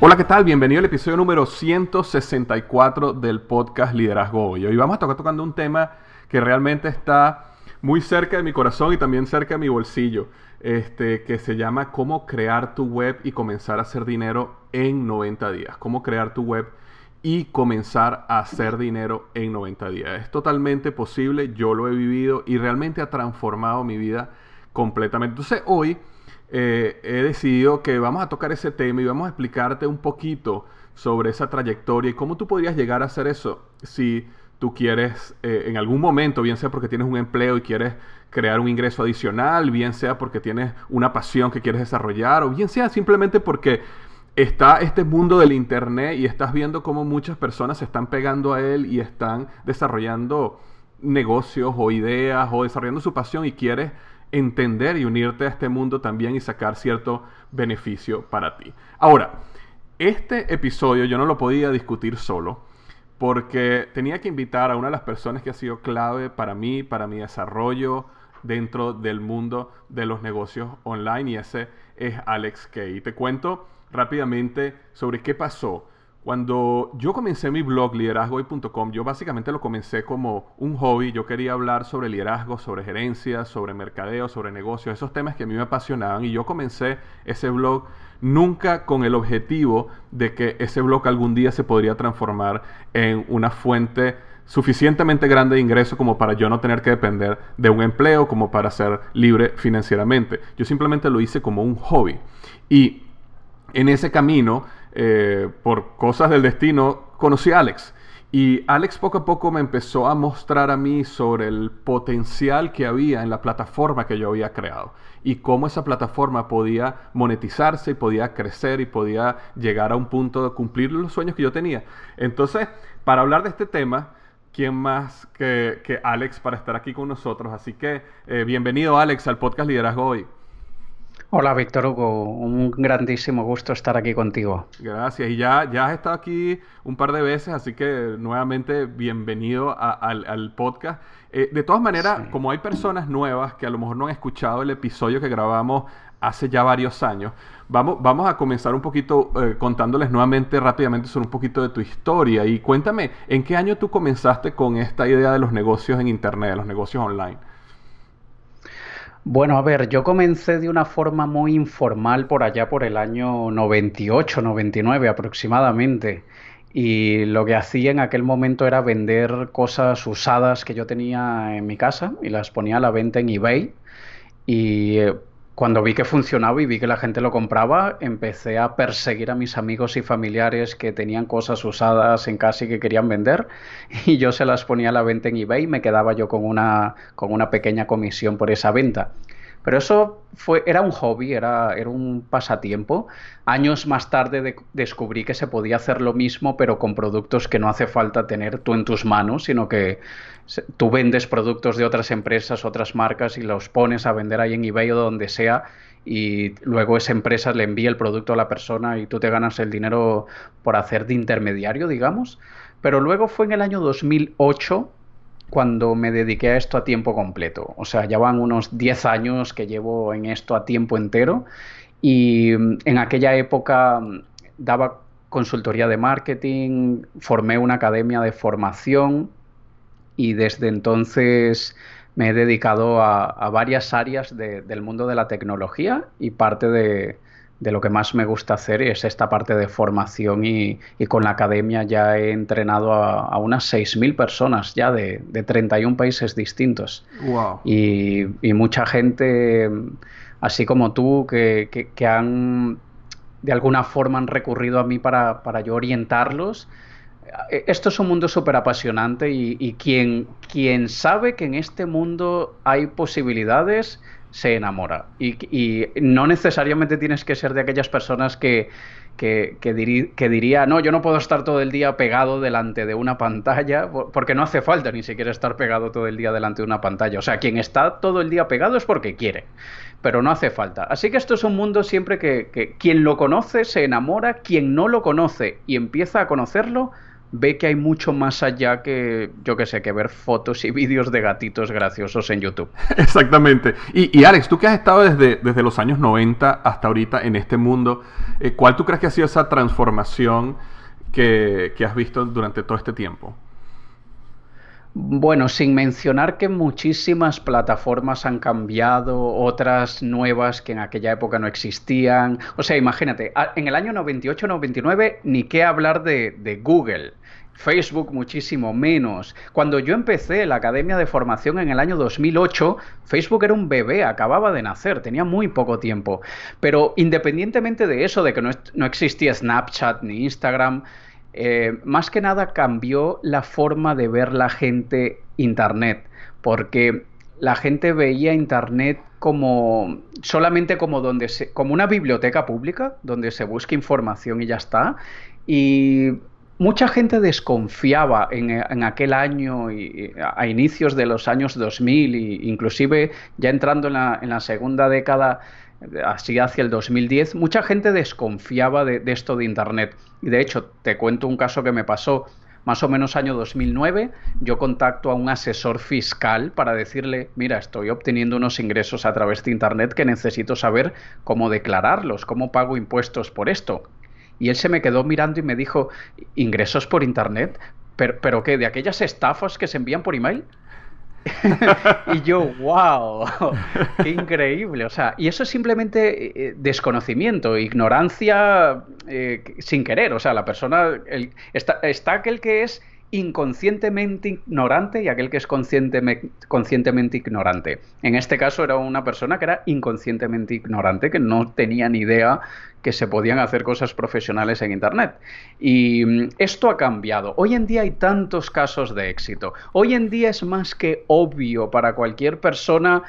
Hola, ¿qué tal? Bienvenido al episodio número 164 del podcast Liderazgo Hoy. Hoy vamos a tocar tocando un tema que realmente está muy cerca de mi corazón y también cerca de mi bolsillo, este, que se llama cómo crear tu web y comenzar a hacer dinero en 90 días. Cómo crear tu web y comenzar a hacer dinero en 90 días. Es totalmente posible, yo lo he vivido y realmente ha transformado mi vida completamente. Entonces hoy eh, he decidido que vamos a tocar ese tema y vamos a explicarte un poquito sobre esa trayectoria y cómo tú podrías llegar a hacer eso si tú quieres eh, en algún momento, bien sea porque tienes un empleo y quieres crear un ingreso adicional, bien sea porque tienes una pasión que quieres desarrollar o bien sea simplemente porque está este mundo del internet y estás viendo cómo muchas personas se están pegando a él y están desarrollando negocios o ideas o desarrollando su pasión y quieres entender y unirte a este mundo también y sacar cierto beneficio para ti. Ahora, este episodio yo no lo podía discutir solo porque tenía que invitar a una de las personas que ha sido clave para mí, para mi desarrollo dentro del mundo de los negocios online y ese es Alex Kay. Te cuento rápidamente sobre qué pasó cuando yo comencé mi blog liderazgoy.com, yo básicamente lo comencé como un hobby. Yo quería hablar sobre liderazgo, sobre gerencia, sobre mercadeo, sobre negocios, esos temas que a mí me apasionaban. Y yo comencé ese blog nunca con el objetivo de que ese blog algún día se podría transformar en una fuente suficientemente grande de ingreso como para yo no tener que depender de un empleo, como para ser libre financieramente. Yo simplemente lo hice como un hobby. Y en ese camino eh, por cosas del destino, conocí a Alex. Y Alex poco a poco me empezó a mostrar a mí sobre el potencial que había en la plataforma que yo había creado y cómo esa plataforma podía monetizarse y podía crecer y podía llegar a un punto de cumplir los sueños que yo tenía. Entonces, para hablar de este tema, ¿quién más que, Alex para estar aquí con nosotros? Así que eh, bienvenido Alex al podcast Liderazgo Hoy. Hola Víctor Hugo, un grandísimo gusto estar aquí contigo. Gracias, y ya, ya has estado aquí un par de veces, así que nuevamente bienvenido al, podcast. Eh, de todas maneras, como hay personas nuevas que a lo mejor no han escuchado el episodio que grabamos hace ya varios años, vamos, vamos a comenzar un poquito eh, contándoles nuevamente rápidamente sobre un poquito de tu historia y cuéntame, ¿en qué año tú comenzaste con esta idea de los negocios en Internet, de los negocios online? Bueno, a ver, yo comencé de una forma muy informal por allá por el año 98, 99 aproximadamente. Y lo que hacía en aquel momento era vender cosas usadas que yo tenía en mi casa y las ponía a la venta en eBay. Y eh, cuando vi que funcionaba y vi que la gente lo compraba, empecé a perseguir a mis amigos y familiares que tenían cosas usadas en casa y que querían vender y yo se las ponía a la venta en eBay y me quedaba yo con una, con una pequeña comisión por esa venta. Pero eso fue, era un hobby, era, era un pasatiempo. Años más tarde descubrí que se podía hacer lo mismo, pero con productos que no hace falta tener tú en tus manos, sino que tú vendes productos de otras empresas, otras marcas y los pones a vender ahí en eBay o donde sea y luego esa empresa le envía el producto a la persona y tú te ganas el dinero por hacer de intermediario, digamos. Pero luego fue en el año 2008 cuando me dediqué a esto a tiempo completo. O sea, ya van unos 10 años que llevo en esto a tiempo entero y mm, en aquella época mm, daba consultoría de marketing, formé una academia de formación y desde entonces me he dedicado a, varias áreas del mundo de la tecnología y parte de, lo que más me gusta hacer es esta parte de formación y, con la academia ya he entrenado a, unas 6.000 personas ya de, 31 países distintos. Y, mucha gente, así como tú, que, han de alguna forma han recurrido a mí para, para yo orientarlos eh, esto es un mundo súper apasionante y, quien, quien, sabe que en este mundo hay posibilidades se enamora. Y, no necesariamente tienes que ser de aquellas personas que, que, que, diría, no, yo no puedo estar todo el día pegado delante de una pantalla, porque no hace falta ni siquiera estar pegado todo el día delante de una pantalla. O sea, quien está todo el día pegado es porque quiere, pero no hace falta. Así que esto es un mundo siempre que, que quien lo conoce se enamora, quien no lo conoce y empieza a conocerlo, ve que hay mucho más allá que, yo que sé, que ver fotos y vídeos de gatitos graciosos en YouTube. Exactamente. Y, Alex, tú que has estado desde, desde, los años 90 hasta ahorita en este mundo, eh, ¿cuál tú crees que ha sido esa transformación que, que has visto durante todo este tiempo? Bueno, sin mencionar que muchísimas plataformas han cambiado, otras nuevas que en aquella época no existían. O sea, imagínate, en el año 98-99 ni qué hablar de, Google. Facebook muchísimo menos. Cuando yo empecé la academia de formación en el año 2008, Facebook era un bebé, acababa de nacer, tenía muy poco tiempo. Pero independientemente de eso, de que no, existía Snapchat ni Instagram, eh, más que nada cambió la forma de ver la gente Internet, porque la gente veía Internet como solamente como donde se, como una biblioteca pública donde se busca información y ya está. Y mucha gente desconfiaba en, aquel año y a inicios de los años 2000 e inclusive ya entrando en la, en la segunda década así hacia el 2010, mucha gente desconfiaba de, esto de Internet. Y de hecho, te cuento un caso que me pasó más o menos año 2009, yo contacto a un asesor fiscal para decirle, mira, estoy obteniendo unos ingresos a través de Internet que necesito saber cómo declararlos, cómo pago impuestos por esto. Y él se me quedó mirando y me dijo, ¿ingresos por Internet? ¿Pero, pero qué? ¿De aquellas estafas que se envían por email? y yo, wow, qué increíble. O sea, y eso es simplemente eh, desconocimiento, ignorancia eh, sin querer. O sea, la persona, está, está aquel que es inconscientemente ignorante y aquel que es conscientemente ignorante. En este caso era una persona que era inconscientemente ignorante, que no tenía ni idea que se podían hacer cosas profesionales en Internet. Y mm, esto ha cambiado. Hoy en día hay tantos casos de éxito. Hoy en día es más que obvio para cualquier persona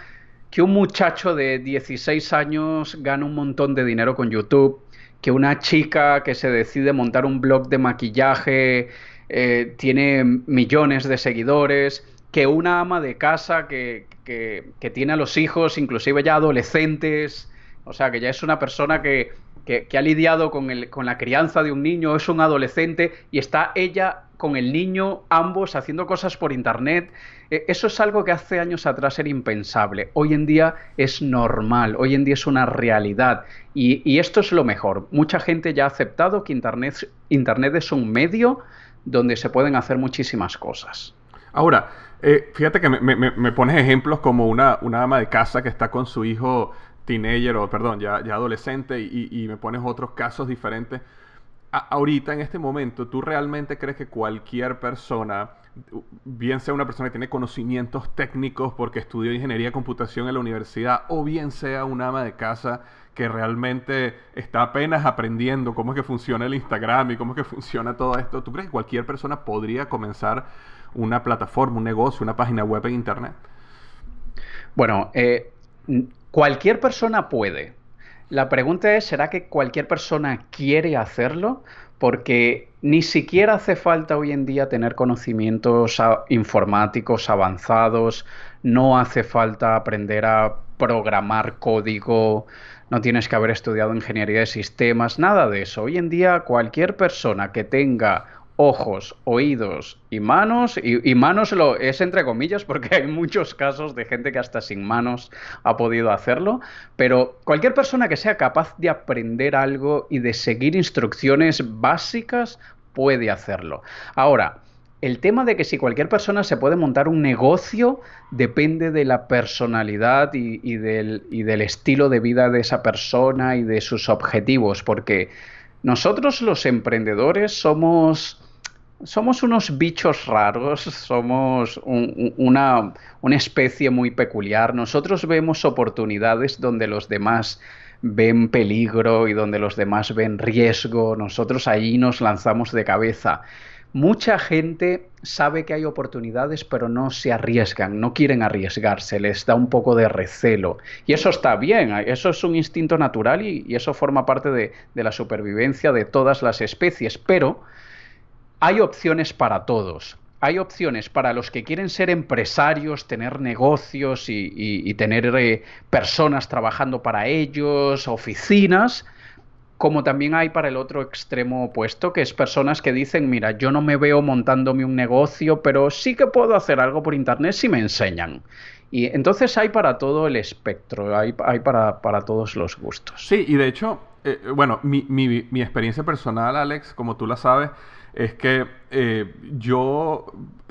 que un muchacho de 16 años gana un montón de dinero con YouTube, que una chica que se decide montar un blog de maquillaje eh, tiene millones de seguidores, que una ama de casa que, que, tiene a los hijos, inclusive ya adolescentes, o sea, que ya es una persona que, que, ha lidiado con, el, con, la crianza de un niño, es un adolescente y está ella con el niño, ambos haciendo cosas por internet. E, eso es algo que hace años atrás era impensable. Hoy en día es normal, hoy en día es una realidad. Y, y esto es lo mejor. Mucha gente ya ha aceptado que internet, internet es un medio donde se pueden hacer muchísimas cosas. Ahora, eh, fíjate que me, pones ejemplos como una, una ama de casa que está con su hijo teenager o, perdón, ya, ya adolescente y, me pones otros casos diferentes. ahorita, en este momento, ¿tú realmente crees que cualquier persona, bien sea una persona que tiene conocimientos técnicos porque estudió ingeniería computación en la universidad o bien sea una ama de casa que realmente está apenas aprendiendo cómo es que funciona el Instagram y cómo es que funciona todo esto, ¿tú crees que cualquier persona podría comenzar una plataforma, un negocio, una página web en Internet? Bueno, eh, cualquier persona puede. La pregunta es, ¿será que cualquier persona quiere hacerlo? Porque ni siquiera hace falta hoy en día tener conocimientos informáticos avanzados, no hace falta aprender a programar código, no tienes que haber estudiado ingeniería de sistemas, nada de eso. Hoy en día cualquier persona que tenga ojos, oídos y manos, y, manos lo es entre comillas porque hay muchos casos de gente que hasta sin manos ha podido hacerlo, pero cualquier persona que sea capaz de aprender algo y de seguir instrucciones básicas puede hacerlo. Ahora, el tema de que si cualquier persona se puede montar un negocio depende de la personalidad y, del, estilo de vida de esa persona y de sus objetivos, porque nosotros los emprendedores somos somos unos bichos raros, somos una, una, especie muy peculiar. Nosotros vemos oportunidades donde los demás ven peligro y donde los demás ven riesgo. Nosotros allí nos lanzamos de cabeza. Mucha gente sabe que hay oportunidades, pero no se arriesgan, no quieren arriesgarse, les da un poco de recelo. Y eso está bien, eso es un instinto natural y, eso forma parte de, de la supervivencia de todas las especies. Pero hay opciones para todos. Hay opciones para los que quieren ser empresarios, tener negocios y, tener eh, personas trabajando para ellos, oficinas, como también hay para el otro extremo opuesto, que es personas que dicen, mira, yo no me veo montándome un negocio, pero sí que puedo hacer algo por Internet si me enseñan. Y entonces hay para todo el espectro, hay, para, todos los gustos. Sí, y de hecho, eh, bueno, mi, mi experiencia personal, Alex, como tú la sabes, es que eh, yo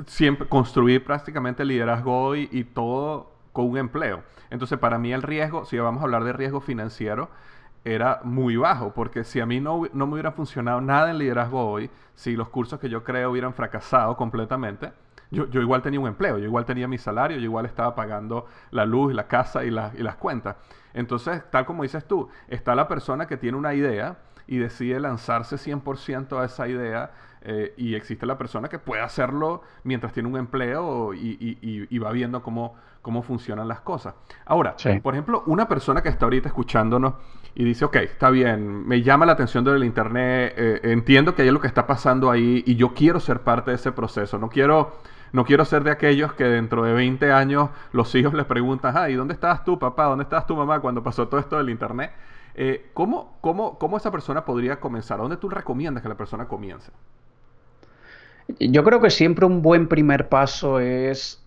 siempre construí prácticamente el liderazgo hoy y todo con un empleo. Entonces, para mí el riesgo, si vamos a hablar de riesgo financiero, era muy bajo, porque si a mí no, no me hubiera funcionado nada en liderazgo hoy, si los cursos que yo creo hubieran fracasado completamente, yo, yo, igual tenía un empleo, yo igual tenía mi salario, yo igual estaba pagando la luz, la casa y, y las cuentas. Entonces, tal como dices tú, está la persona que tiene una idea y decide lanzarse 100% a esa idea eh, y existe la persona que puede hacerlo mientras tiene un empleo y, va viendo cómo, cómo funcionan las cosas. Ahora, por ejemplo, una persona que está ahorita escuchándonos y dice, ok, está bien, me llama la atención del Internet, eh, entiendo que hay lo que está pasando ahí y yo quiero ser parte de ese proceso, no quiero... No quiero ser de aquellos que dentro de 20 años los hijos les preguntan, ¿y dónde estabas tú, papá? ¿Dónde estabas tu mamá cuando pasó todo esto del Internet? Eh, ¿cómo, cómo, ¿Cómo esa persona podría comenzar? ¿Dónde tú recomiendas que la persona comience? Yo creo que siempre un buen primer paso es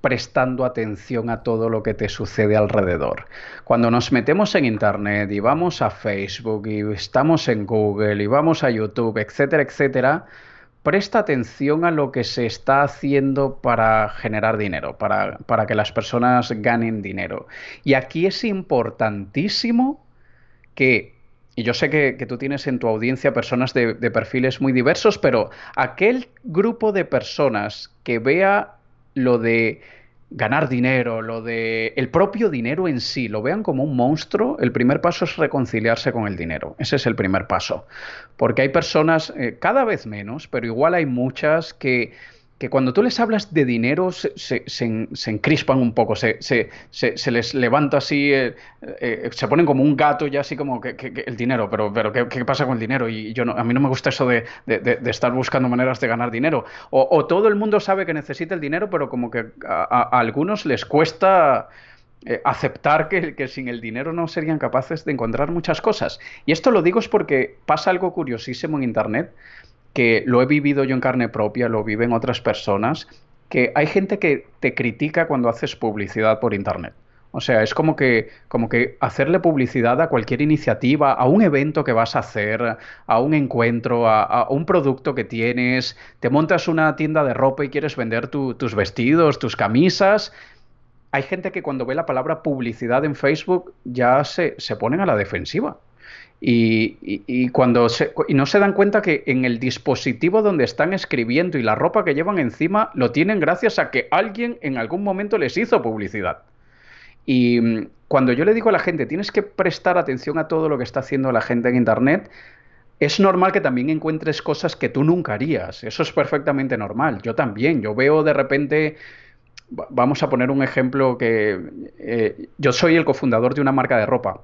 prestando atención a todo lo que te sucede alrededor. Cuando nos metemos en Internet y vamos a Facebook y estamos en Google y vamos a YouTube, etcétera, etcétera, presta atención a lo que se está haciendo para generar dinero, para, para que las personas ganen dinero. Y aquí es importantísimo que y yo sé que, tú tienes en tu audiencia personas de, perfiles muy diversos, pero aquel grupo de personas que vea lo de ganar dinero, lo de el propio dinero en sí, lo vean como un monstruo, el primer paso es reconciliarse con el dinero. Ese es el primer paso. Porque hay personas, eh, cada vez menos, pero igual hay muchas que que cuando tú les hablas de dinero se, se, encrispan un poco, se, les levanta así, eh, eh, se ponen como un gato ya así como que, el dinero, pero, pero ¿qué, pasa con el dinero? Y yo no, a mí no me gusta eso de, estar buscando maneras de ganar dinero. O, todo el mundo sabe que necesita el dinero, pero como que a, algunos les cuesta... Eh, aceptar que, que, sin el dinero no serían capaces de encontrar muchas cosas. Y esto lo digo es porque pasa algo curiosísimo en Internet, que lo he vivido yo en carne propia, lo viven otras personas, que hay gente que te critica cuando haces publicidad por Internet. O sea, es como que, como que hacerle publicidad a cualquier iniciativa, a un evento que vas a hacer, a un encuentro, a, un producto que tienes, te montas una tienda de ropa y quieres vender tus vestidos, tus camisas. Hay gente que cuando ve la palabra publicidad en Facebook ya se, se ponen a la defensiva. Y, cuando y no se dan cuenta que en el dispositivo donde están escribiendo y la ropa que llevan encima lo tienen gracias a que alguien en algún momento les hizo publicidad. Y mm, cuando yo le digo a la gente, tienes que prestar atención a todo lo que está haciendo la gente en Internet, es normal que también encuentres cosas que tú nunca harías. Eso es perfectamente normal. Yo también. Yo veo de repente vamos a poner un ejemplo que eh, yo soy el cofundador de una marca de ropa.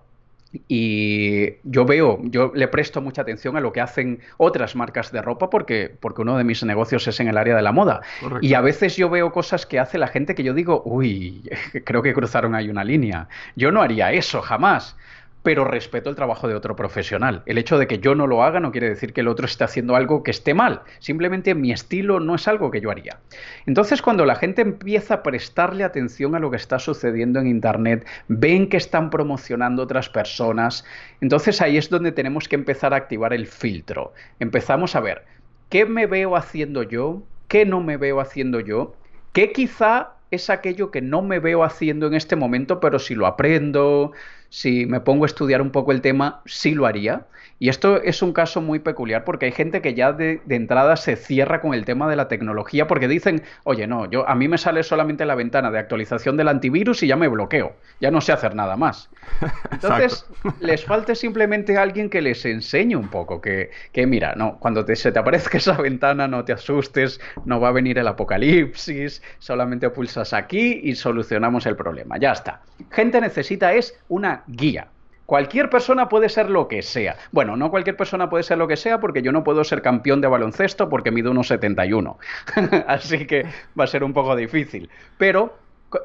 Y yo veo, yo le presto mucha atención a lo que hacen otras marcas de ropa porque, porque uno de mis negocios es en el área de la moda. Y a veces yo veo cosas que hace la gente que yo digo, uy, creo que cruzaron ahí una línea. Yo no haría eso jamás pero respeto el trabajo de otro profesional. El hecho de que yo no lo haga no quiere decir que el otro esté haciendo algo que esté mal. Simplemente mi estilo no es algo que yo haría. Entonces, cuando la gente empieza a prestarle atención a lo que está sucediendo en Internet, ven que están promocionando otras personas, entonces ahí es donde tenemos que empezar a activar el filtro. Empezamos a ver, ¿qué me veo haciendo yo? ¿Qué no me veo haciendo yo? ¿Qué quizá es aquello que no me veo haciendo en este momento, pero si lo aprendo, si me pongo a estudiar un poco el tema, sí lo haría. Y esto es un caso muy peculiar porque hay gente que ya de, entrada se cierra con el tema de la tecnología porque dicen, oye, no, yo a mí me sale solamente la ventana de actualización del antivirus y ya me bloqueo, ya no sé hacer nada más. Entonces, les falta simplemente alguien que les enseñe un poco, que, que mira, no, cuando se te aparezca esa ventana no te asustes, no va a venir el apocalipsis, solamente pulsas aquí y solucionamos el problema, ya está. Gente necesita es una guía. Cualquier persona puede ser lo que sea. Bueno, no cualquier persona puede ser lo que sea porque yo no puedo ser campeón de baloncesto porque mido unos 71. Así que va a ser un poco difícil. Pero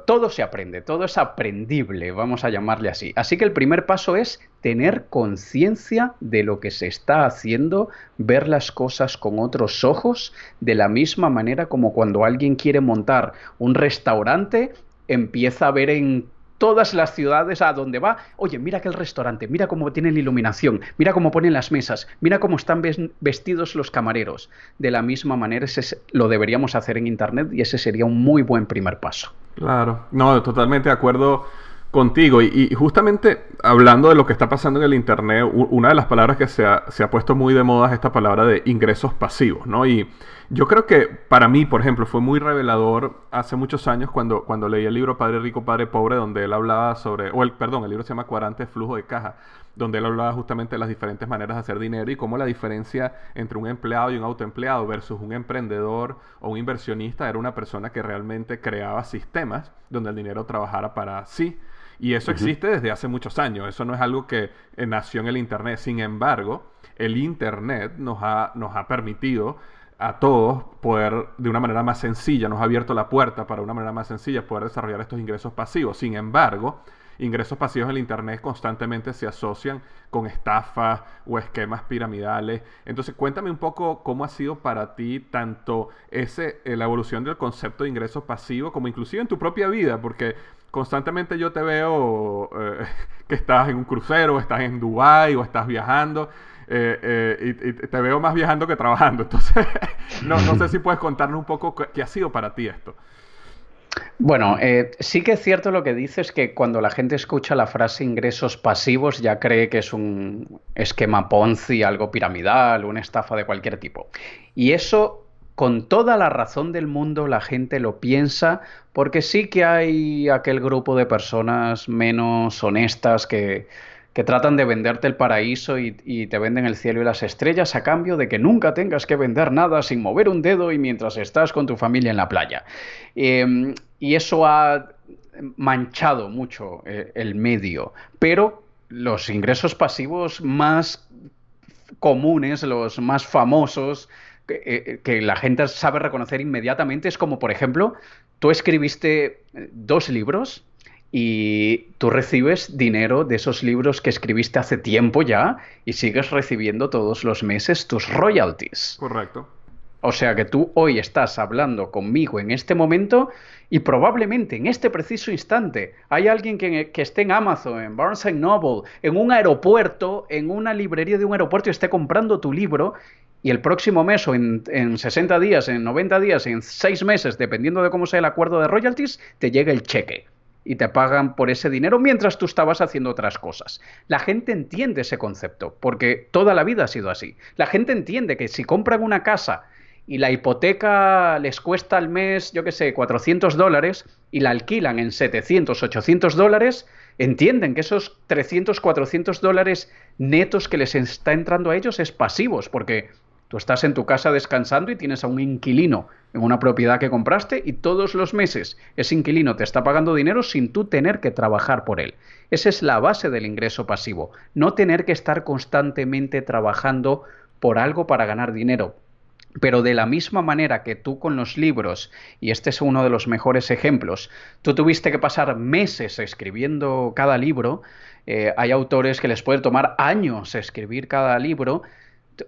todo se aprende, todo es aprendible, vamos a llamarle así. Así que el primer paso es tener conciencia de lo que se está haciendo, ver las cosas con otros ojos, de la misma manera como cuando alguien quiere montar un restaurante, empieza a ver en todas las ciudades a donde va, oye, mira aquel restaurante, mira cómo tienen iluminación, mira cómo ponen las mesas, mira cómo están vestidos los camareros. De la misma manera, ese lo deberíamos hacer en Internet y ese sería un muy buen primer paso. Claro, no, totalmente de acuerdo contigo. Y, justamente hablando de lo que está pasando en el Internet, una de las palabras que se ha, se ha, puesto muy de moda es esta palabra de ingresos pasivos, ¿no? Y yo creo que para mí, por ejemplo, fue muy revelador hace muchos años cuando, cuando leí el libro Padre Rico, Padre Pobre, donde él hablaba sobre, o el, perdón, el libro se llama Cuadrante Flujo de Caja, donde él hablaba justamente de las diferentes maneras de hacer dinero y cómo la diferencia entre un empleado y un autoempleado versus un emprendedor o un inversionista era una persona que realmente creaba sistemas donde el dinero trabajara para sí. Y eso existe desde hace muchos años, eso no es algo que eh, nació en el Internet. Sin embargo, el Internet nos ha, nos ha permitido a todos poder de una manera más sencilla, nos ha abierto la puerta para una manera más sencilla poder desarrollar estos ingresos pasivos. Sin embargo, ingresos pasivos en el Internet constantemente se asocian con estafas o esquemas piramidales. Entonces, cuéntame un poco cómo ha sido para ti tanto ese, eh, la evolución del concepto de ingresos pasivos como inclusive en tu propia vida, porque constantemente yo te veo eh, que estás en un crucero, estás en Dubái o estás viajando eh, eh, y, te veo más viajando que trabajando. Entonces, no, no sé si puedes contarnos un poco qué, ha sido para ti esto. Bueno, sí que es cierto lo que dices, que cuando la gente escucha la frase ingresos pasivos ya cree que es un esquema Ponzi, algo piramidal, una estafa de cualquier tipo. Y eso, con toda la razón del mundo, la gente lo piensa, porque sí que hay aquel grupo de personas menos honestas que, que tratan de venderte el paraíso y, te venden el cielo y las estrellas a cambio de que nunca tengas que vender nada sin mover un dedo y mientras estás con tu familia en la playa. Em, y eso ha manchado mucho eh, el medio, pero los ingresos pasivos más comunes, los más famosos, que, eh, que, la gente sabe reconocer inmediatamente, es como, por ejemplo, tú escribiste dos libros y tú recibes dinero de esos libros que escribiste hace tiempo ya y sigues recibiendo todos los meses tus royalties. Correcto. O sea que tú hoy estás hablando conmigo en este momento y probablemente en este preciso instante hay alguien que, esté en Amazon, en Barnes Noble, en un aeropuerto, en una librería de un aeropuerto y esté comprando tu libro y el próximo mes o en, en 60 días, en 90 días, en 6 meses, dependiendo de cómo sea el acuerdo de royalties, te llega el cheque y te pagan por ese dinero mientras tú estabas haciendo otras cosas. La gente entiende ese concepto, porque toda la vida ha sido así. La gente entiende que si compran una casa y la hipoteca les cuesta al mes, yo qué sé, 400 dólares y la alquilan en 700, 800 dólares, entienden que esos 300, 400 dólares netos que les está entrando a ellos es pasivos, porque Tú estás en tu casa descansando y tienes a un inquilino en una propiedad que compraste y todos los meses ese inquilino te está pagando dinero sin tú tener que trabajar por él. Esa es la base del ingreso pasivo, no tener que estar constantemente trabajando por algo para ganar dinero. Pero de la misma manera que tú con los libros, y este es uno de los mejores ejemplos, tú tuviste que pasar meses escribiendo cada libro, eh, hay autores que les puede tomar años escribir cada libro,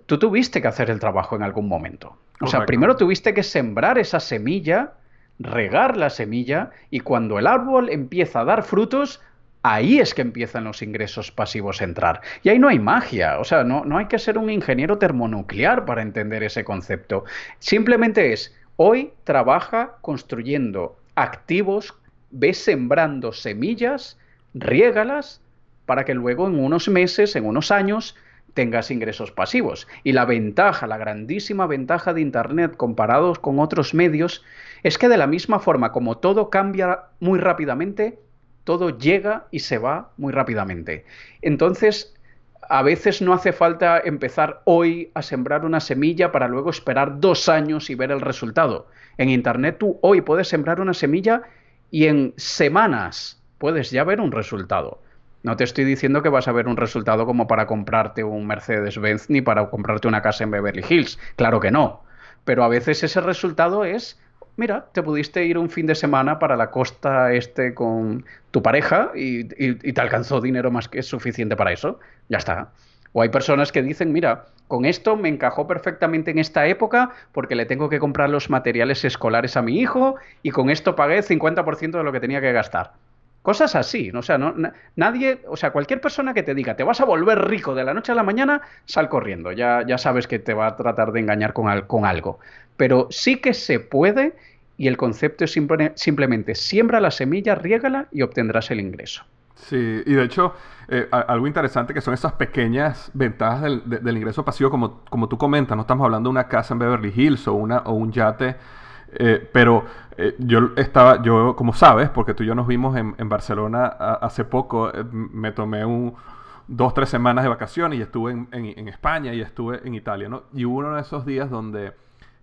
tú tuviste que hacer el trabajo en algún momento. O sea, primero tuviste que sembrar esa semilla, regar la semilla, y cuando el árbol empieza a dar frutos, ahí es que empiezan los ingresos pasivos a entrar. Y ahí no hay magia, o sea, no, no hay que ser un ingeniero termonuclear para entender ese concepto. Simplemente es, hoy trabaja construyendo activos, ves sembrando semillas, riégalas, para que luego en unos meses, en unos años, tengas ingresos pasivos. Y la ventaja, la grandísima ventaja de Internet comparados con otros medios, es que de la misma forma como todo cambia muy rápidamente, todo llega y se va muy rápidamente. Entonces, a veces no hace falta empezar hoy a sembrar una semilla para luego esperar dos años y ver el resultado. En Internet tú hoy puedes sembrar una semilla y en semanas puedes ya ver un resultado. No te estoy diciendo que vas a ver un resultado como para comprarte un Mercedes-Benz ni para comprarte una casa en Beverly Hills. Claro que no. Pero a veces ese resultado es, mira, te pudiste ir un fin de semana para la costa este con tu pareja y, te alcanzó dinero más que suficiente para eso. Ya está. O hay personas que dicen, mira, con esto me encajó perfectamente en esta época porque le tengo que comprar los materiales escolares a mi hijo y con esto pagué 50% de lo que tenía que gastar. Cosas así, o sea, no, nadie, o sea, cualquier persona que te diga te vas a volver rico de la noche a la mañana, sal corriendo, ya, ya sabes que te va a tratar de engañar con, con algo. Pero sí que se puede y el concepto es simplemente siembra la semilla, riégala y obtendrás el ingreso. Sí, y de hecho, eh, algo interesante que son esas pequeñas ventajas del, del, ingreso pasivo, como, como tú comentas, no estamos hablando de una casa en Beverly Hills o, una, o un yate eh, pero eh, yo estaba, yo, como sabes, porque tú y yo nos vimos en, Barcelona hace poco, eh, me tomé un, dos, tres semanas de vacaciones y estuve en, España y estuve en Italia, ¿no? Y hubo uno de esos días donde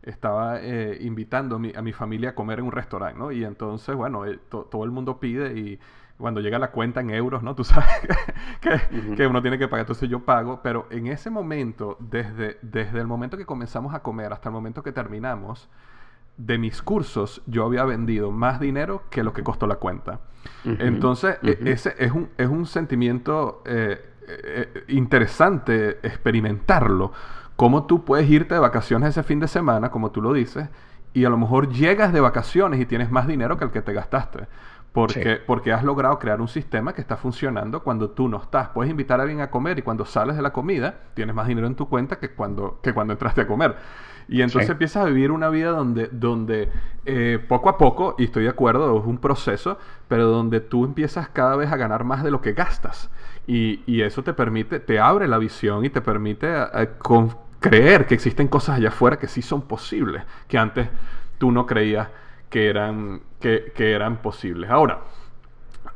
estaba invitando a mi, a mi, familia a comer en un restaurante, ¿no? Y entonces, bueno, todo el mundo pide y cuando llega la cuenta en euros, ¿no? Tú sabes que, que, uno tiene que pagar, entonces yo pago, pero en ese momento, desde, desde el momento que comenzamos a comer hasta el momento que terminamos, de mis cursos yo había vendido más dinero que lo que costó la cuenta. Entonces, e, ese es un, es un sentimiento eh, eh, interesante experimentarlo. Cómo tú puedes irte de vacaciones ese fin de semana, como tú lo dices, y a lo mejor llegas de vacaciones y tienes más dinero que el que te gastaste. Porque, porque has logrado crear un sistema que está funcionando cuando tú no estás. Puedes invitar a alguien a comer y cuando sales de la comida tienes más dinero en tu cuenta que cuando, que cuando entraste a comer. Y entonces empiezas a vivir una vida donde, donde eh, poco a poco, y estoy de acuerdo, es un proceso, pero donde tú empiezas cada vez a ganar más de lo que gastas. Y, y eso te permite, te abre la visión y te permite eh, creer que existen cosas allá afuera que sí son posibles, que antes tú no creías que eran, que, que eran posibles. Ahora,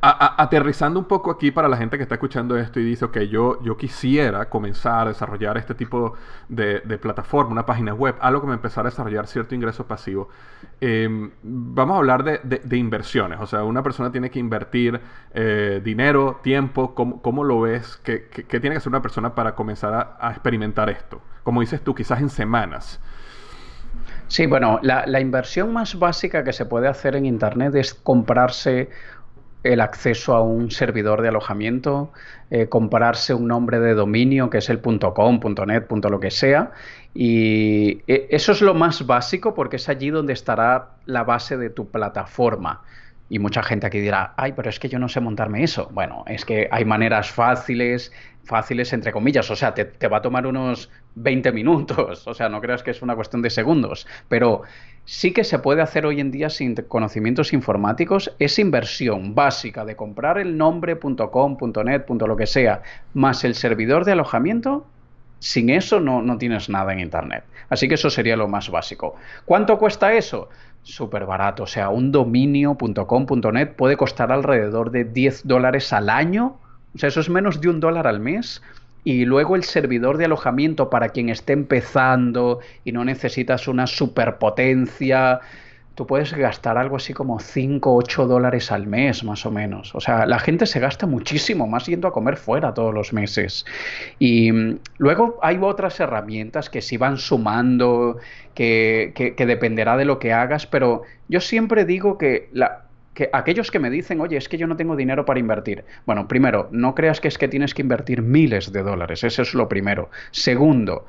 aterrizando un poco aquí para la gente que está escuchando esto y dice, ok, yo, yo quisiera comenzar a desarrollar este tipo de, plataforma, una página web, algo que me empezara a desarrollar cierto ingreso pasivo. Em, vamos a hablar de, inversiones, o sea, una persona tiene que invertir eh, dinero, tiempo, ¿cómo, lo ves? ¿Qué, tiene que hacer una persona para comenzar a, experimentar esto? Como dices tú, quizás en semanas. Sí, bueno, la, la, inversión más básica que se puede hacer en Internet es comprarse el acceso a un servidor de alojamiento, eh, compararse un nombre de dominio que es el .com, .net, lo que sea. Y eh, eso es lo más básico porque es allí donde estará la base de tu plataforma. Y mucha gente aquí dirá, ay, pero es que yo no sé montarme eso. Bueno, es que hay maneras fáciles, fáciles entre comillas, o sea, te, va a tomar unos 20 minutos, o sea, no creas que es una cuestión de segundos, pero sí que se puede hacer hoy en día sin conocimientos informáticos, esa inversión básica de comprar el nombre.com, .net, lo que sea, más el servidor de alojamiento, sin eso no, no tienes nada en Internet. Así que eso sería lo más básico. ¿Cuánto cuesta eso? Súper barato, o sea, un dominio.com, .net puede costar alrededor de 10 dólares al año, o sea, eso es menos de un dólar al mes. Y luego el servidor de alojamiento para quien esté empezando y no necesitas una superpotencia, tú puedes gastar algo así como 5 o 8 dólares al mes, más o menos. O sea, la gente se gasta muchísimo más yendo a comer fuera todos los meses. Y mm, luego hay otras herramientas que sí van sumando, que, que dependerá de lo que hagas, pero yo siempre digo que la, que aquellos que me dicen, oye, es que yo no tengo dinero para invertir. Bueno, primero, no creas que es que tienes que invertir miles de dólares, eso es lo primero. Segundo,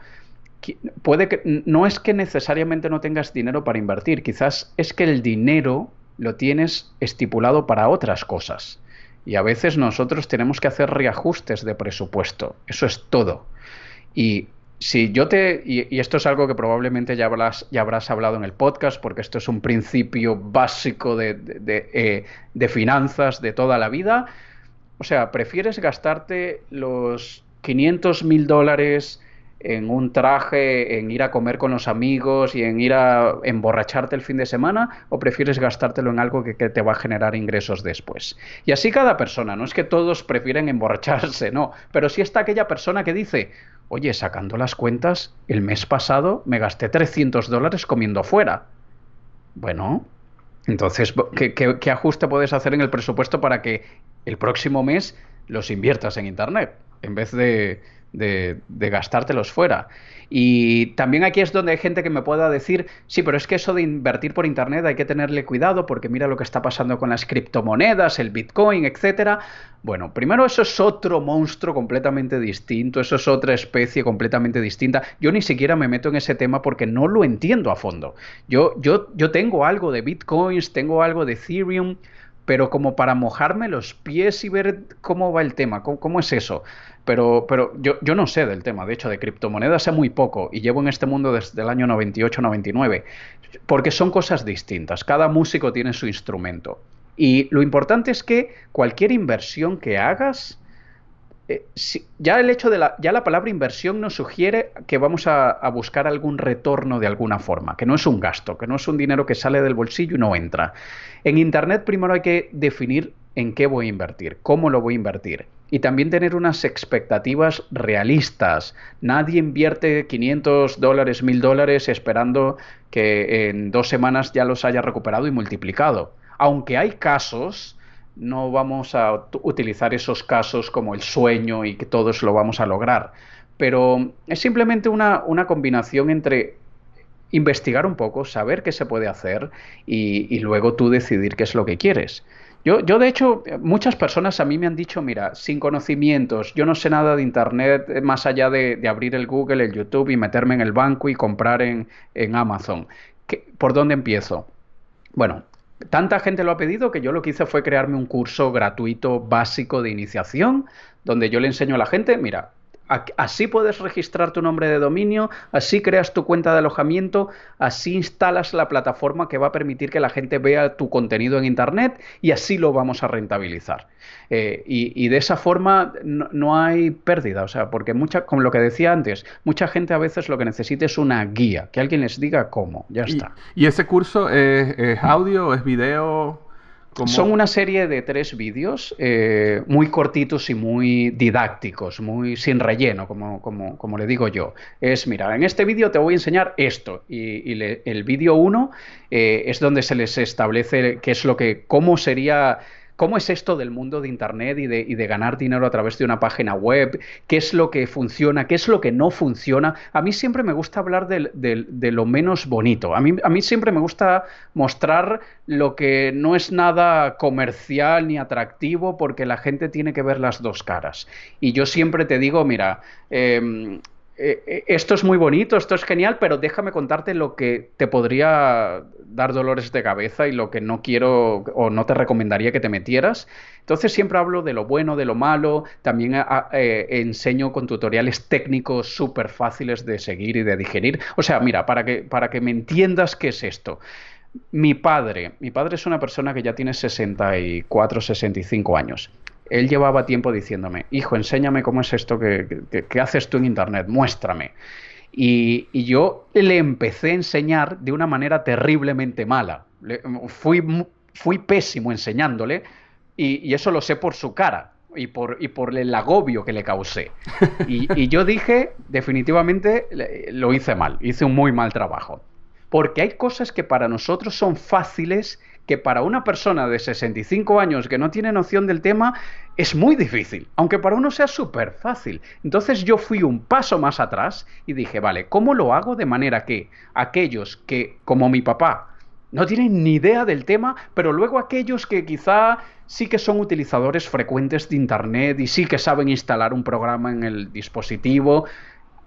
puede que no es que necesariamente no tengas dinero para invertir, quizás es que el dinero lo tienes estipulado para otras cosas. Y a veces nosotros tenemos que hacer reajustes de presupuesto. Eso es todo. Y si yo te, y, esto es algo que probablemente ya habrás, ya habrás hablado en el podcast, porque esto es un principio básico de, de, eh, finanzas de toda la vida, o sea, prefieres gastarte los 500 mil dólares en un traje, en ir a comer con los amigos y en ir a emborracharte el fin de semana, o prefieres gastártelo en algo que, te va a generar ingresos después. Y así cada persona, no es que todos prefieren emborracharse, no, pero sí está aquella persona que dice, oye, sacando las cuentas, el mes pasado me gasté 300 dólares comiendo fuera. Bueno, entonces, ¿qué, ajuste puedes hacer en el presupuesto para que el próximo mes los inviertas en Internet en vez de, de, gastártelos fuera. Y también aquí es donde hay gente que me pueda decir, sí, pero es que eso de invertir por Internet hay que tenerle cuidado porque mira lo que está pasando con las criptomonedas, el Bitcoin, etcétera. Bueno, primero eso es otro monstruo completamente distinto, eso es otra especie completamente distinta. Yo ni siquiera me meto en ese tema porque no lo entiendo a fondo. Yo, yo, yo tengo algo de Bitcoins, tengo algo de Ethereum, pero como para mojarme los pies y ver cómo va el tema, cómo, es eso. Pero, pero yo, yo, no sé del tema, de hecho, de criptomonedas sé muy poco y llevo en este mundo desde el año 98-99, porque son cosas distintas, cada músico tiene su instrumento. Y lo importante es que cualquier inversión que hagas, eh, ya el hecho de la, ya la palabra inversión nos sugiere que vamos a, buscar algún retorno de alguna forma, que no es un gasto, que no es un dinero que sale del bolsillo y no entra. En Internet primero hay que definir en qué voy a invertir, cómo lo voy a invertir y también tener unas expectativas realistas. Nadie invierte 500 dólares, 1000 dólares esperando que en dos semanas ya los haya recuperado y multiplicado. Aunque hay casos no vamos a utilizar esos casos como el sueño y que todos lo vamos a lograr. Pero es simplemente una, combinación entre investigar un poco, saber qué se puede hacer y, luego tú decidir qué es lo que quieres. Yo, yo, de hecho, muchas personas a mí me han dicho, mira, sin conocimientos, yo no sé nada de Internet eh, más allá de, abrir el Google, el YouTube y meterme en el banco y comprar en, en Amazon. ¿Por dónde empiezo? Bueno, Tanta gente lo ha pedido que yo lo que hice fue crearme un curso gratuito básico de iniciación donde yo le enseño a la gente, mira, Así puedes registrar tu nombre de dominio, así creas tu cuenta de alojamiento, así instalas la plataforma que va a permitir que la gente vea tu contenido en Internet y así lo vamos a rentabilizar. Eh, y, de esa forma no, hay pérdida, o sea, porque mucha, como lo que decía antes, mucha gente a veces lo que necesita es una guía, que alguien les diga cómo, ya está. ¿Y, ese curso es, es audio, es video? Son una serie de tres vídeos eh, muy cortitos y muy didácticos, muy sin relleno, como, como, como le digo yo. Es, mira, en este vídeo te voy a enseñar esto. Y, el vídeo 1 eh, es donde se les establece qué es lo que, cómo sería ¿Cómo es esto del mundo de Internet y de, ganar dinero a través de una página web? ¿Qué es lo que funciona? ¿Qué es lo que no funciona? A mí siempre me gusta hablar de, lo menos bonito. A mí, siempre me gusta mostrar lo que no es nada comercial ni atractivo porque la gente tiene que ver las dos caras. Y yo siempre te digo, mira, em, eh, esto es muy bonito, esto es genial, pero déjame contarte lo que te podría dar dolores de cabeza y lo que no quiero o no te recomendaría que te metieras. Entonces siempre hablo de lo bueno, de lo malo, también eh, enseño con tutoriales técnicos súper fáciles de seguir y de digerir. O sea, mira, para que, para que me entiendas qué es esto. Mi padre, mi padre es una persona que ya tiene 64, 65 años él llevaba tiempo diciéndome, hijo, enséñame cómo es esto que, haces tú en Internet, muéstrame. Y, yo le empecé a enseñar de una manera terriblemente mala. fui, pésimo enseñándole y, eso lo sé por su cara. y por, y el agobio que le causé. Y, y yo dije, definitivamente lo hice mal, hice un muy mal trabajo. Porque hay cosas que para nosotros son fáciles que para una persona de 65 años que no tiene noción del tema es muy difícil, aunque para uno sea súper fácil. Entonces yo fui un paso más atrás y dije, vale, ¿cómo lo hago de manera que aquellos que, como mi papá, no tienen ni idea del tema, pero luego aquellos que quizá sí que son utilizadores frecuentes de Internet y sí que saben instalar un programa en el dispositivo,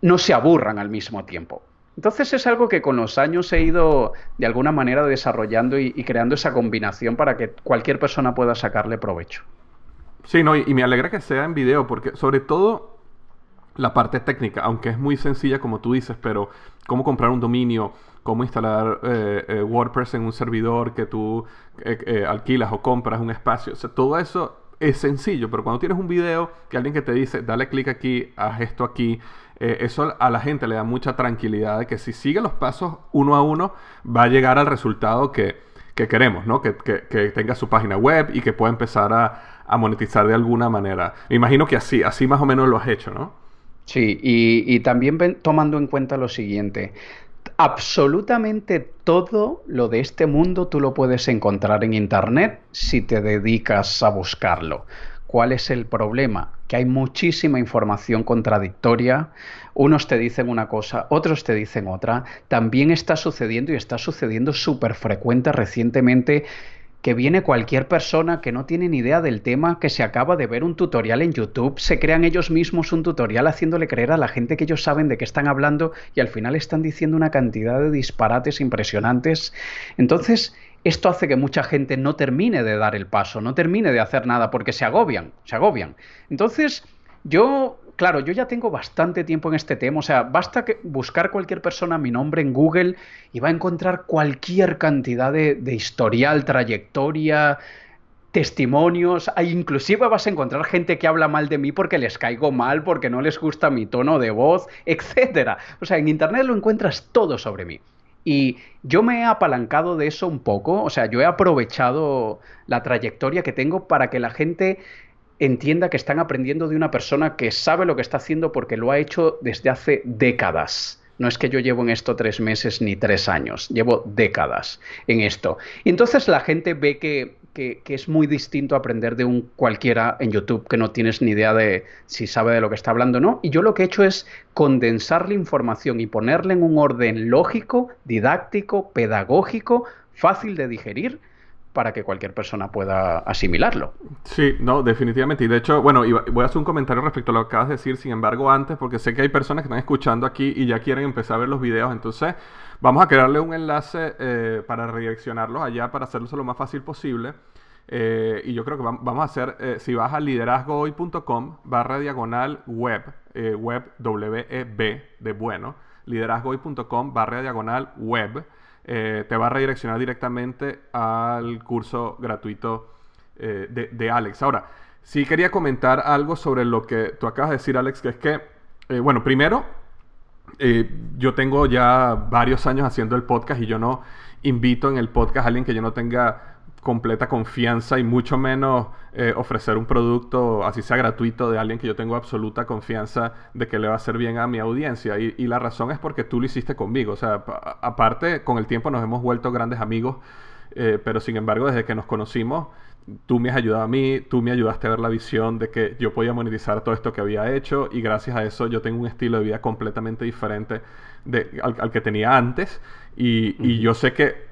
no se aburran al mismo tiempo. Entonces es algo que con los años he ido de alguna manera desarrollando y, creando esa combinación para que cualquier persona pueda sacarle provecho. Sí, no, y, me alegra que sea en video, porque sobre todo la parte técnica, aunque es muy sencilla como tú dices, pero cómo comprar un dominio, cómo instalar eh, eh, WordPress en un servidor que tú eh, alquilas o compras un espacio, o sea, todo eso es sencillo, pero cuando tienes un video que alguien que te dice, dale clic aquí, haz esto aquí, eh, eso a la gente le da mucha tranquilidad de que si sigue los pasos uno a uno, va a llegar al resultado que, queremos, ¿no? Que, tenga su página web y que pueda empezar a, monetizar de alguna manera. Me imagino que así, así más o menos lo has hecho, ¿no? Sí, y, y también tomando en cuenta lo siguiente, absolutamente todo lo de este mundo tú lo puedes encontrar en Internet si te dedicas a buscarlo. ¿Cuál es el problema? Que hay muchísima información contradictoria. Unos te dicen una cosa, otros te dicen otra. También está sucediendo y está sucediendo súper frecuente recientemente que viene cualquier persona que no tiene ni idea del tema, que se acaba de ver un tutorial en YouTube, se crean ellos mismos un tutorial haciéndole creer a la gente que ellos saben de qué están hablando y al final están diciendo una cantidad de disparates impresionantes. Entonces, esto hace que mucha gente no termine de dar el paso, no termine de hacer nada porque se agobian, se agobian. Entonces, yo claro, yo ya tengo bastante tiempo en este tema, o sea, basta buscar cualquier persona mi nombre en Google y va a encontrar cualquier cantidad de, historial, trayectoria, testimonios, inclusive vas a encontrar gente que habla mal de mí porque les caigo mal, porque no les gusta mi tono de voz, etcétera. O sea, en internet lo encuentras todo sobre mí. Y yo me he apalancado de eso un poco, o sea, yo he aprovechado la trayectoria que tengo para que la gente entienda que están aprendiendo de una persona que sabe lo que está haciendo porque lo ha hecho desde hace décadas. No es que yo llevo en esto tres meses ni tres años, llevo décadas en esto. Y entonces la gente ve que, que, es muy distinto aprender de un cualquiera en YouTube que no tienes ni idea de si sabe de lo que está hablando o no. Y yo lo que he hecho es condensar la información y ponerla en un orden lógico, didáctico, pedagógico, fácil de digerir para que cualquier persona pueda asimilarlo. Sí, no, definitivamente. Y de hecho, bueno, voy a hacer un comentario respecto a lo que acabas de decir, sin embargo, antes, porque sé que hay personas que están escuchando aquí y ya quieren empezar a ver los videos. Entonces, vamos a crearle un enlace eh, para redireccionarlos allá, para hacerlo lo más fácil posible. Eh, y yo creo que vamos a hacer, eh, si vas a liderazgohoy.com barra diagonal web, web W-E-B de bueno, liderazgohoy.com barra diagonal web, eh, te va a redireccionar directamente al curso gratuito eh, de, Alex. Ahora, sí quería comentar algo sobre lo que tú acabas de decir, Alex, que es que, eh, bueno, primero, yo tengo ya varios años haciendo el podcast y yo no invito en el podcast a alguien que yo no tenga completa confianza y mucho menos eh, ofrecer un producto, así sea gratuito, de alguien que yo tengo absoluta confianza de que le va a hacer bien a mi audiencia. Y, la razón es porque tú lo hiciste conmigo. O sea, aparte, con el tiempo nos hemos vuelto grandes amigos, eh, pero sin embargo, desde que nos conocimos, tú me has ayudado a mí, tú me ayudaste a ver la visión de que yo podía monetizar todo esto que había hecho y gracias a eso yo tengo un estilo de vida completamente diferente de, al, que tenía antes. Y, y yo sé que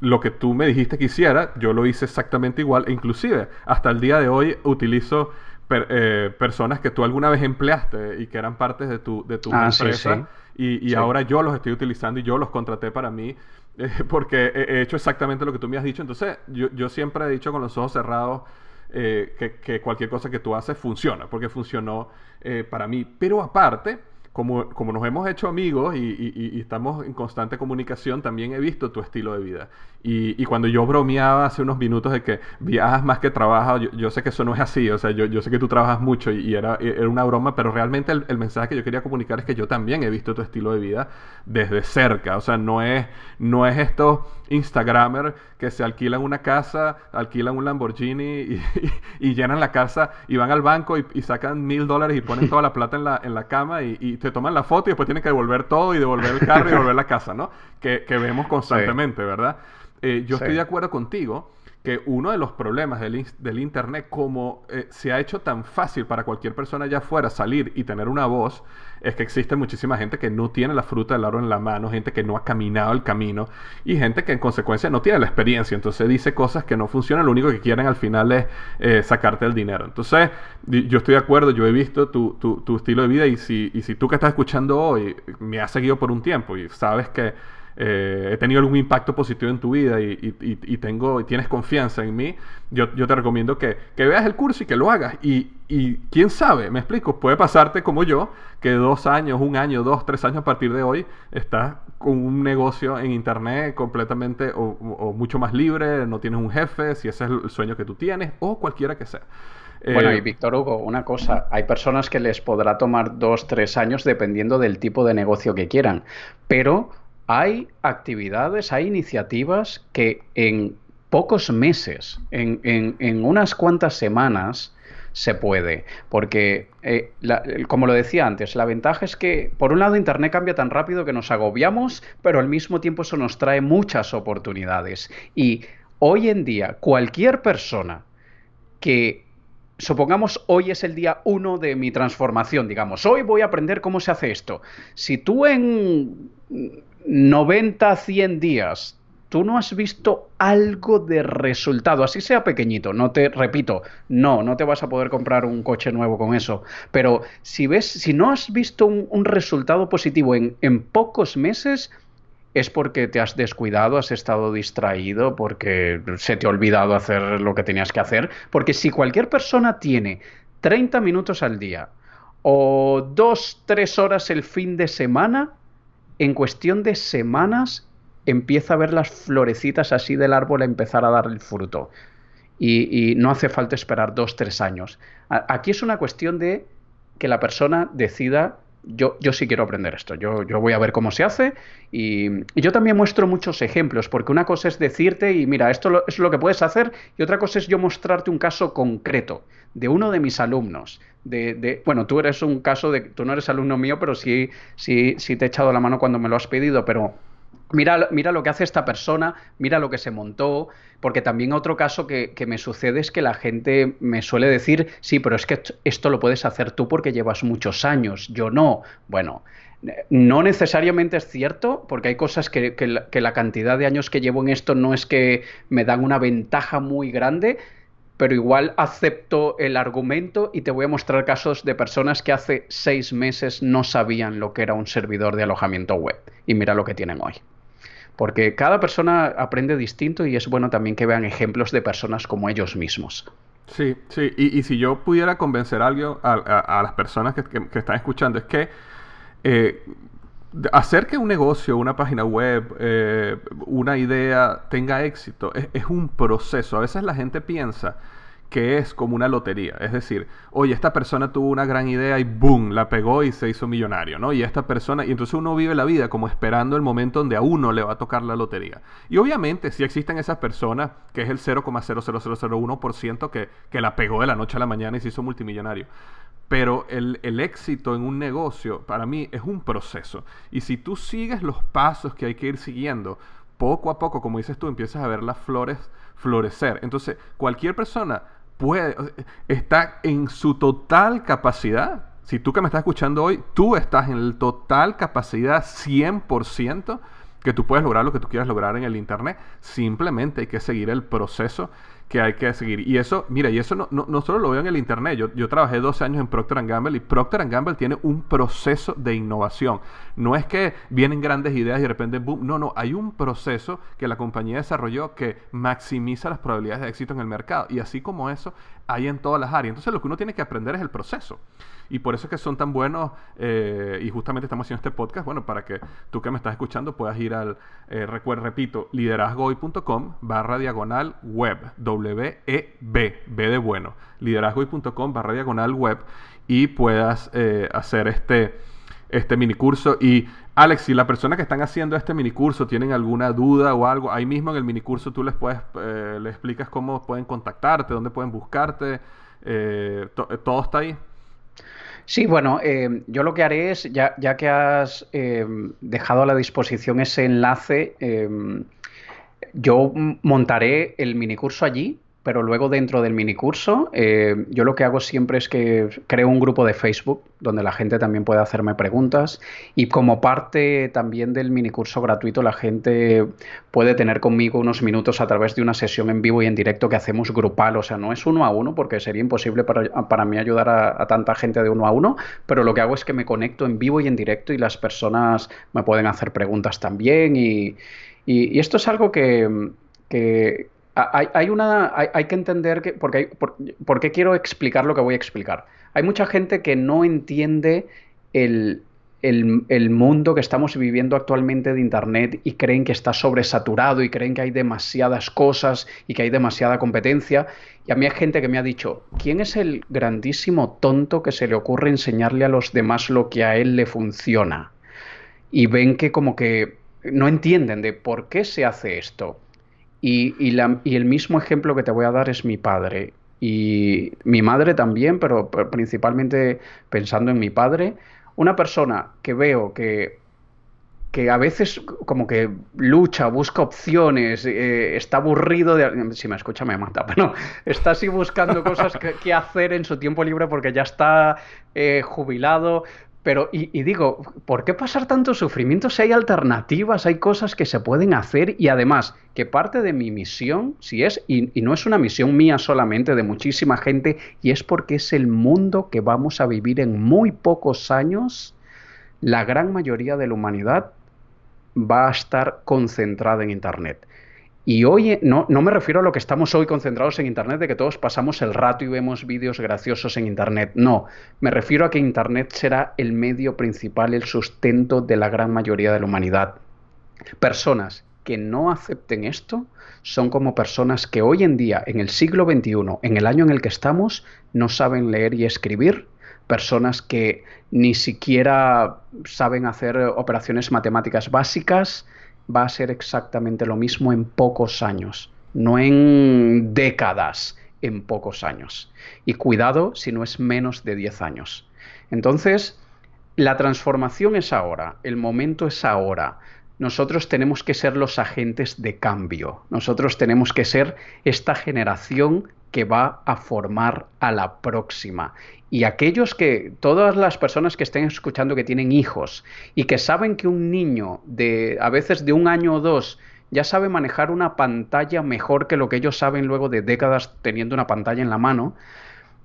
lo que tú me dijiste que hiciera, yo lo hice exactamente igual. E inclusive, hasta el día de hoy utilizo eh, personas que tú alguna vez empleaste y que eran partes de tu, de tu ah, empresa. Y, ahora yo los estoy utilizando y yo los contraté para mí. Eh, porque he, hecho exactamente lo que tú me has dicho. Entonces, yo, siempre he dicho con los ojos cerrados eh, que, que, cualquier cosa que tú haces funciona, porque funcionó para mí. Pero aparte, como, como nos hemos hecho amigos y, estamos en constante comunicación, también he visto tu estilo de vida. Y, cuando yo bromeaba hace unos minutos de que viajas más que trabajas, yo, sé que eso no es así, o sea, yo, yo sé que tú trabajas mucho y, era, era, una broma, pero realmente el, el, mensaje que yo quería comunicar es que yo también he visto tu estilo de vida desde cerca, o sea, no es, no es esto Instagramer que se alquilan una casa, alquilan un Lamborghini y, llenan la casa y van al banco y, sacan mil dólares y ponen toda la plata en la, en la cama y, te toman la foto y después tienen que devolver todo y devolver el carro y devolver la casa, ¿no? Que, vemos constantemente, ¿verdad? Eh, yo estoy de acuerdo contigo que uno de los problemas del, del Internet, como eh, se ha hecho tan fácil para cualquier persona allá afuera salir y tener una voz, es que existe muchísima gente que no tiene la fruta del árbol en la mano, gente que no ha caminado el camino y gente que en consecuencia no tiene la experiencia. Entonces dice cosas que no funcionan, lo único que quieren al final es eh, sacarte el dinero. Entonces yo estoy de acuerdo, yo he visto tu, tu, estilo de vida y si, y si tú que estás escuchando hoy me has seguido por un tiempo y sabes que eh, he tenido algún impacto positivo en tu vida y, y, tengo, y tienes confianza en mí, yo, yo te recomiendo que, que, veas el curso y que lo hagas. Y, y, quién sabe, me explico, puede pasarte como yo, que dos años, un año, dos, tres años a partir de hoy, estás con un negocio en internet completamente o, mucho más libre, no tienes un jefe, si ese es el sueño que tú tienes, o cualquiera que sea. Bueno, y eh, Víctor Hugo, una cosa, hay personas que les podrá tomar dos, tres años dependiendo del tipo de negocio que quieran, pero hay actividades, hay iniciativas que en pocos meses, en, unas cuantas semanas, se puede. Porque, eh, como lo decía antes, la ventaja es que, por un lado, Internet cambia tan rápido que nos agobiamos, pero al mismo tiempo eso nos trae muchas oportunidades. Y hoy en día, cualquier persona que supongamos hoy es el día uno de mi transformación, digamos, hoy voy a aprender cómo se hace esto. Si tú en 90, 100 días, tú no has visto algo de resultado, así sea pequeñito, no te repito, no, no te vas a poder comprar un coche nuevo con eso, pero si ves, si no has visto un, resultado positivo en, en pocos meses, es porque te has descuidado, has estado distraído, porque se te ha olvidado hacer lo que tenías que hacer, porque si cualquier persona tiene 30 minutos al día o 2, 3 horas el fin de semana, en cuestión de semanas empieza a ver las florecitas así del árbol a empezar a dar el fruto. Y, no hace falta esperar dos, tres años. aquí es una cuestión de que la persona decida, yo, yo sí quiero aprender esto, yo, yo voy a ver cómo se hace y, yo también muestro muchos ejemplos, porque una cosa es decirte y mira, esto es lo que puedes hacer y otra cosa es yo mostrarte un caso concreto de uno de mis alumnos, de, bueno, tú eres un caso de, tú no eres alumno mío, pero sí, sí, sí te he echado la mano cuando me lo has pedido, pero Mira, mira, lo que hace esta persona, mira lo que se montó, porque también otro caso que, me sucede es que la gente me suele decir, sí, pero es que esto lo puedes hacer tú porque llevas muchos años, yo no. Bueno, no necesariamente es cierto, porque hay cosas que la cantidad de años que llevo en esto no es que me dan una ventaja muy grande, pero igual acepto el argumento y te voy a mostrar casos de personas que hace seis meses no sabían lo que era un servidor de alojamiento web y mira lo que tienen hoy. Porque cada persona aprende distinto y es bueno también que vean ejemplos de personas como ellos mismos. Sí, sí, y, si yo pudiera convencer a, a, las personas que, están escuchando, es que eh, hacer que un negocio, una página web, eh, una idea tenga éxito es, un proceso. A veces la gente piensa que es como una lotería. Es decir, oye, esta persona tuvo una gran idea y boom, la pegó y se hizo millonario, ¿no? Y esta persona, y entonces uno vive la vida como esperando el momento donde a uno le va a tocar la lotería. Y obviamente si existen esas personas, que es el 0,00001% que, que la pegó de la noche a la mañana y se hizo multimillonario. Pero el, el, éxito en un negocio, para mí, es un proceso. Y si tú sigues los pasos que hay que ir siguiendo, poco a poco, como dices tú, empiezas a ver las flores florecer. Entonces, cualquier persona puede, está en su total capacidad. Si tú que me estás escuchando hoy, tú estás en el total capacidad 100% que tú puedes lograr lo que tú quieras lograr en el Internet. Simplemente hay que seguir el proceso que hay que seguir. Y eso, mira, y eso no, no, solo lo veo en el Internet. Yo, yo trabajé 12 años en Procter Gamble y Procter Gamble tiene un proceso de innovación. No es que vienen grandes ideas y de repente, boom. No, no, hay un proceso que la compañía desarrolló que maximiza las probabilidades de éxito en el mercado. Y así como eso, hay en todas las áreas. Entonces lo que uno tiene que aprender es el proceso. Y por eso es que son tan buenos, eh, y justamente estamos haciendo este podcast, bueno, para que tú que me estás escuchando puedas ir al, eh, repito, liderazgoy.com barra diagonal web, W-E-B, B de bueno, liderazgoy.com barra diagonal web, y puedas eh, hacer este, este mini curso. Y Alex, si la persona que están haciendo este mini curso tienen alguna duda o algo, ahí mismo en el mini curso tú les puedes, le explicas cómo pueden contactarte, dónde pueden buscarte, todo está ahí. Sí, bueno, eh, yo lo que haré es, ya, ya que has eh, dejado a la disposición ese enlace, eh, yo montaré el minicurso allí pero luego dentro del minicurso eh, yo lo que hago siempre es que creo un grupo de Facebook donde la gente también puede hacerme preguntas y como parte también del minicurso gratuito la gente puede tener conmigo unos minutos a través de una sesión en vivo y en directo que hacemos grupal, o sea, no es uno a uno porque sería imposible para, mí ayudar a, tanta gente de uno a uno, pero lo que hago es que me conecto en vivo y en directo y las personas me pueden hacer preguntas también y, esto es algo que, que hay, una, hay, que entender que, porque por, qué quiero explicar lo que voy a explicar. Hay mucha gente que no entiende el, mundo que estamos viviendo actualmente de Internet y creen que está sobresaturado y creen que hay demasiadas cosas y que hay demasiada competencia. Y a mí hay gente que me ha dicho, ¿quién es el grandísimo tonto que se le ocurre enseñarle a los demás lo que a él le funciona? Y ven que como que no entienden de por qué se hace esto. Y, el mismo ejemplo que te voy a dar es mi padre. Y mi madre también, pero principalmente pensando en mi padre. Una persona que veo que, que a veces como que lucha, busca opciones, eh, está aburrido de... Si me escucha me mata, pero está así buscando cosas que, hacer en su tiempo libre porque ya está eh, jubilado, pero, y, digo, ¿por qué pasar tanto sufrimiento si hay alternativas, hay cosas que se pueden hacer? Y además, que parte de mi misión, si es, y, no es una misión mía solamente, de muchísima gente, y es porque es el mundo que vamos a vivir en muy pocos años, la gran mayoría de la humanidad va a estar concentrada en Internet. Y hoy no, no, me refiero a lo que estamos hoy concentrados en Internet, de que todos pasamos el rato y vemos vídeos graciosos en Internet. No, me refiero a que Internet será el medio principal, el sustento de la gran mayoría de la humanidad. Personas que no acepten esto son como personas que hoy en día, en el siglo XXI, en el año en el que estamos, no saben leer y escribir, personas que ni siquiera saben hacer operaciones matemáticas básicas, va a ser exactamente lo mismo en pocos años, no en décadas, en pocos años. Y cuidado si no es menos de 10 años. Entonces, la transformación es ahora, el momento es ahora. Nosotros tenemos que ser los agentes de cambio. Nosotros tenemos que ser esta generación que va a formar a la próxima. Y aquellos que, todas las personas que estén escuchando que tienen hijos y que saben que un niño de a veces de un año o dos ya sabe manejar una pantalla mejor que lo que ellos saben luego de décadas teniendo una pantalla en la mano,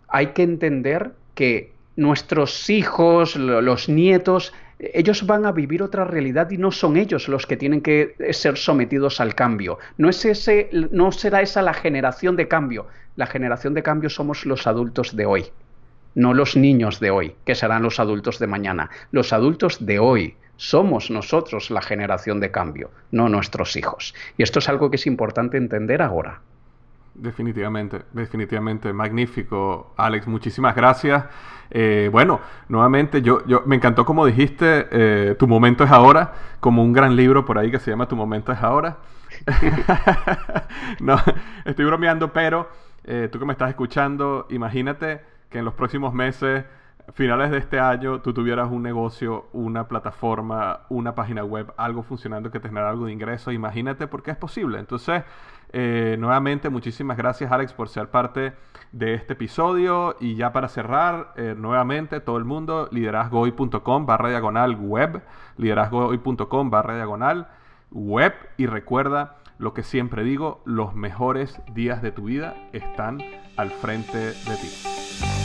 hay que entender que nuestros hijos, los nietos, ellos van a vivir otra realidad y no son ellos los que tienen que ser sometidos al cambio. No, es ese, no será esa la generación de cambio. La generación de cambio somos los adultos de hoy no los niños de hoy, que serán los adultos de mañana. Los adultos de hoy somos nosotros la generación de cambio, no nuestros hijos. Y esto es algo que es importante entender ahora. Definitivamente, definitivamente, magnífico, Alex, muchísimas gracias. Eh, bueno, nuevamente, yo, yo me encantó como dijiste, eh, Tu momento es ahora, como un gran libro por ahí que se llama Tu momento es ahora. no, estoy bromeando, pero eh, tú que me estás escuchando, imagínate que en los próximos meses, finales de este año, tú tuvieras un negocio, una plataforma, una página web, algo funcionando que te genera algo de ingreso. Imagínate por qué es posible. Entonces, eh, nuevamente, muchísimas gracias Alex por ser parte de este episodio. Y ya para cerrar, eh, nuevamente, todo el mundo, liderazgohoy.com barra diagonal web, liderazgohoy.com barra diagonal web y recuerda lo que siempre digo, los mejores días de tu vida están al frente de ti.